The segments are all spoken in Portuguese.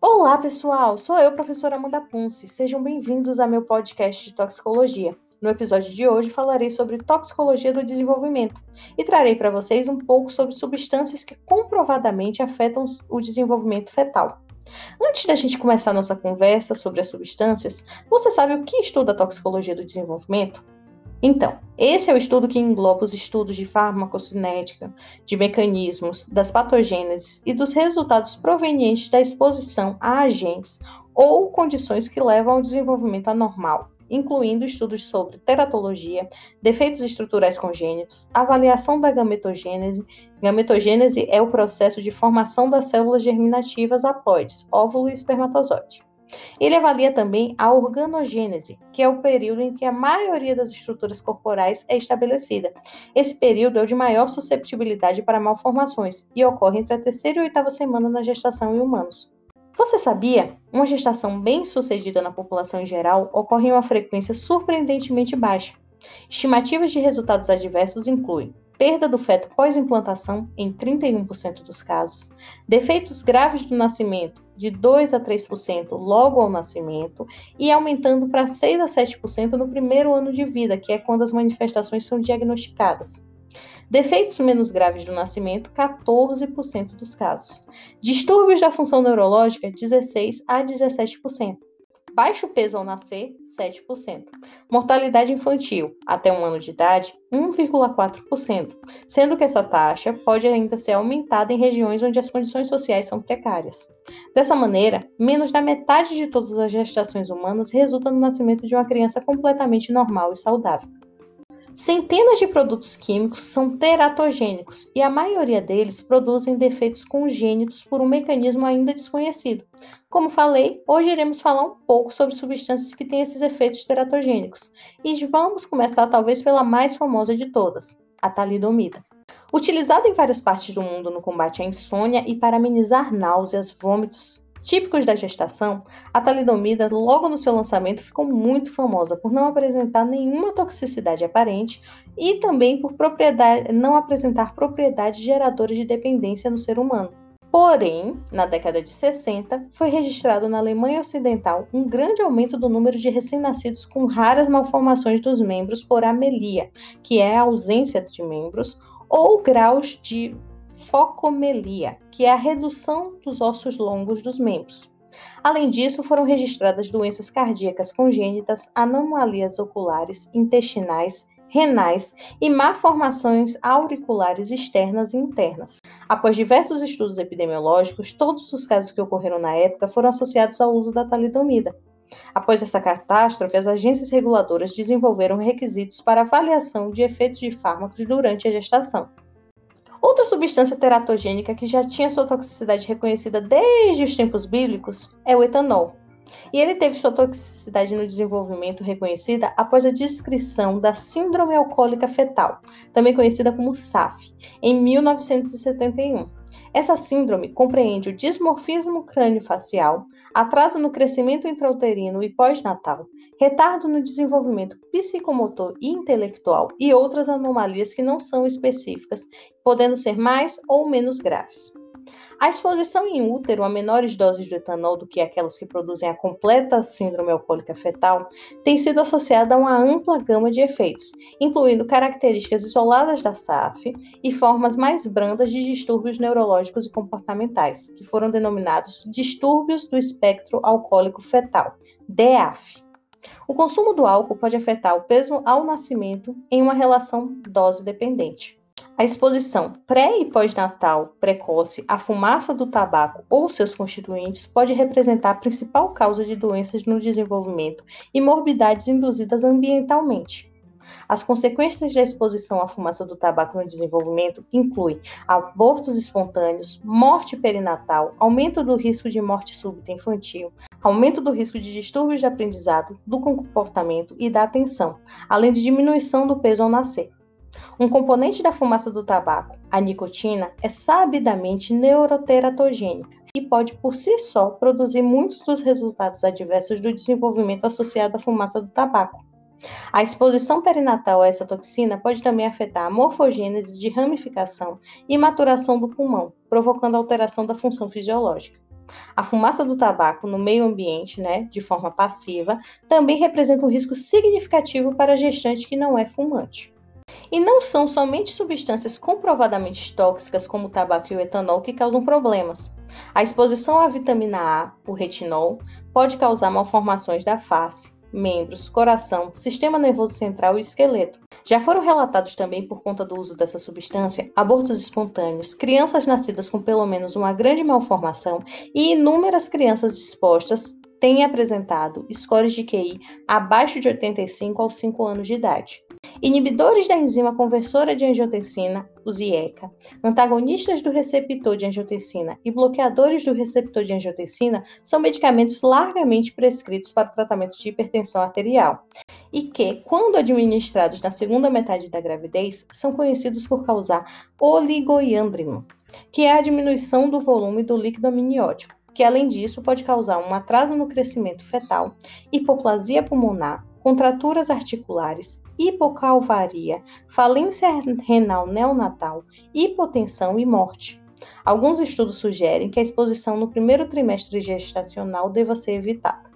Olá, pessoal! Sou eu, professora Amanda Punce. Sejam bem-vindos ao meu podcast de toxicologia. No episódio de hoje falarei sobre toxicologia do desenvolvimento e trarei para vocês um pouco sobre substâncias que comprovadamente afetam o desenvolvimento fetal. Antes da gente começar nossa conversa sobre as substâncias, você sabe o que estuda a toxicologia do desenvolvimento? Então, esse é o estudo que engloba os estudos de farmacocinética, de mecanismos, das patogêneses e dos resultados provenientes da exposição a agentes ou condições que levam ao desenvolvimento anormal, incluindo estudos sobre teratologia, defeitos estruturais congênitos, avaliação da gametogênese. Gametogênese é o processo de formação das células germinativas haploides, óvulo e espermatozoide. Ele avalia também a organogênese, que é o período em que a maioria das estruturas corporais é estabelecida. Esse período é o de maior susceptibilidade para malformações e ocorre entre a terceira e a oitava semana na gestação em humanos. Você sabia? Uma gestação bem-sucedida na população em geral ocorre em uma frequência surpreendentemente baixa. Estimativas de resultados adversos incluem perda do feto pós-implantação em 31% dos casos, defeitos graves do nascimento de 2 a 3% logo ao nascimento e aumentando para 6 a 7% no primeiro ano de vida, que é quando as manifestações são diagnosticadas. Defeitos menos graves do nascimento, 14% dos casos. Distúrbios da função neurológica, 16 a 17%. Baixo peso ao nascer, 7%. Mortalidade infantil, até um ano de idade, 1,4%, sendo que essa taxa pode ainda ser aumentada em regiões onde as condições sociais são precárias. Dessa maneira, menos da metade de todas as gestações humanas resulta no nascimento de uma criança completamente normal e saudável. Centenas de produtos químicos são teratogênicos e a maioria deles produzem defeitos congênitos por um mecanismo ainda desconhecido. Como falei, hoje iremos falar um pouco sobre substâncias que têm esses efeitos teratogênicos e vamos começar talvez pela mais famosa de todas, a talidomida. Utilizada em várias partes do mundo no combate à insônia e para amenizar náuseas, vômitos, Típicos da gestação, a talidomida, logo no seu lançamento, ficou muito famosa por não apresentar nenhuma toxicidade aparente e também por não apresentar propriedades geradoras de dependência no ser humano. Porém, na década de 60, foi registrado na Alemanha Ocidental um grande aumento do número de recém-nascidos com raras malformações dos membros por amelia, que é a ausência de membros, ou graus de focomelia, que é a redução dos ossos longos dos membros. Além disso, foram registradas doenças cardíacas congênitas, anomalias oculares, intestinais, renais e malformações auriculares externas e internas. Após diversos estudos epidemiológicos, todos os casos que ocorreram na época foram associados ao uso da talidomida. Após essa catástrofe, as agências reguladoras desenvolveram requisitos para avaliação de efeitos de fármacos durante a gestação. Outra substância teratogênica que já tinha sua toxicidade reconhecida desde os tempos bíblicos é o etanol. E ele teve sua toxicidade no desenvolvimento reconhecida após a descrição da Síndrome Alcoólica Fetal, também conhecida como SAF, em 1971. Essa síndrome compreende o dismorfismo crânio-facial, atraso no crescimento intrauterino e pós-natal, retardo no desenvolvimento psicomotor e intelectual e outras anomalias que não são específicas, podendo ser mais ou menos graves. A exposição em útero a menores doses de etanol do que aquelas que produzem a completa síndrome alcoólica fetal tem sido associada a uma ampla gama de efeitos, incluindo características isoladas da SAF e formas mais brandas de distúrbios neurológicos e comportamentais, que foram denominados distúrbios do espectro alcoólico fetal, DEAF. O consumo do álcool pode afetar o peso ao nascimento em uma relação dose-dependente. A exposição pré e pós-natal precoce à fumaça do tabaco ou seus constituintes pode representar a principal causa de doenças no desenvolvimento e morbidades induzidas ambientalmente. As consequências da exposição à fumaça do tabaco no desenvolvimento incluem abortos espontâneos, morte perinatal, aumento do risco de morte súbita infantil, aumento do risco de distúrbios de aprendizado, do comportamento e da atenção, além de diminuição do peso ao nascer. Um componente da fumaça do tabaco, a nicotina, é sabidamente neuroteratogênica e pode por si só produzir muitos dos resultados adversos do desenvolvimento associado à fumaça do tabaco. A exposição perinatal a essa toxina pode também afetar a morfogênese de ramificação e maturação do pulmão, provocando alteração da função fisiológica. A fumaça do tabaco no meio ambiente, né, de forma passiva, também representa um risco significativo para a gestante que não é fumante. E não são somente substâncias comprovadamente tóxicas, como o tabaco e o etanol, que causam problemas. A exposição à vitamina A, o retinol, pode causar malformações da face, membros, coração, sistema nervoso central e esqueleto. Já foram relatados também, por conta do uso dessa substância, abortos espontâneos, crianças nascidas com pelo menos uma grande malformação e inúmeras crianças expostas têm apresentado scores de QI abaixo de 85 aos 5 anos de idade. Inibidores da enzima conversora de angiotensina, o ZIECA, antagonistas do receptor de angiotensina e bloqueadores do receptor de angiotensina são medicamentos largamente prescritos para o tratamento de hipertensão arterial e que, quando administrados na segunda metade da gravidez, são conhecidos por causar oligoiandrimo, que é a diminuição do volume do líquido amniótico que além disso pode causar um atraso no crescimento fetal, hipoplasia pulmonar, contraturas articulares, hipocalvaria, falência renal neonatal, hipotensão e morte. Alguns estudos sugerem que a exposição no primeiro trimestre gestacional deva ser evitada.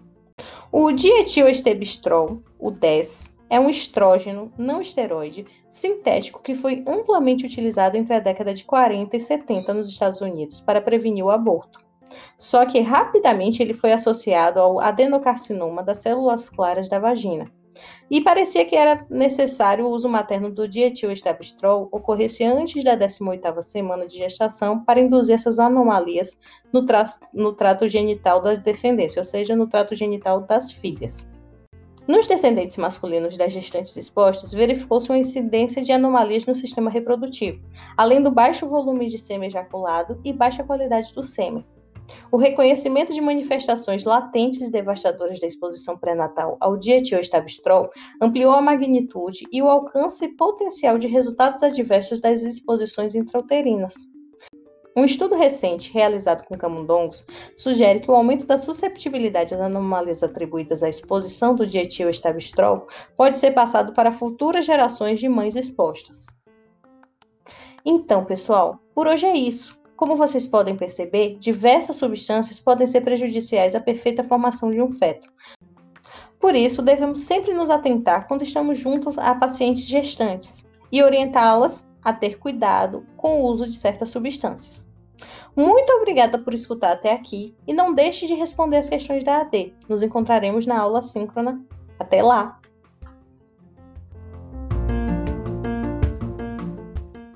O dietilestebistrol, o DES, é um estrógeno não esteroide sintético que foi amplamente utilizado entre a década de 40 e 70 nos Estados Unidos para prevenir o aborto. Só que rapidamente ele foi associado ao adenocarcinoma das células claras da vagina. E parecia que era necessário o uso materno do dietilestabistrol ocorresse antes da 18ª semana de gestação para induzir essas anomalias no, tra no trato genital da descendência, ou seja, no trato genital das filhas. Nos descendentes masculinos das gestantes expostas, verificou-se uma incidência de anomalias no sistema reprodutivo, além do baixo volume de sêmen ejaculado e baixa qualidade do sêmen, o reconhecimento de manifestações latentes e devastadoras da exposição pré-natal ao dietiloestabistrol ampliou a magnitude e o alcance potencial de resultados adversos das exposições intrauterinas. Um estudo recente realizado com camundongos sugere que o aumento da susceptibilidade às anomalias atribuídas à exposição do dietiloestabistrol pode ser passado para futuras gerações de mães expostas. Então, pessoal, por hoje é isso. Como vocês podem perceber, diversas substâncias podem ser prejudiciais à perfeita formação de um feto. Por isso, devemos sempre nos atentar quando estamos juntos a pacientes gestantes e orientá-las a ter cuidado com o uso de certas substâncias. Muito obrigada por escutar até aqui e não deixe de responder as questões da AD. Nos encontraremos na aula síncrona. Até lá!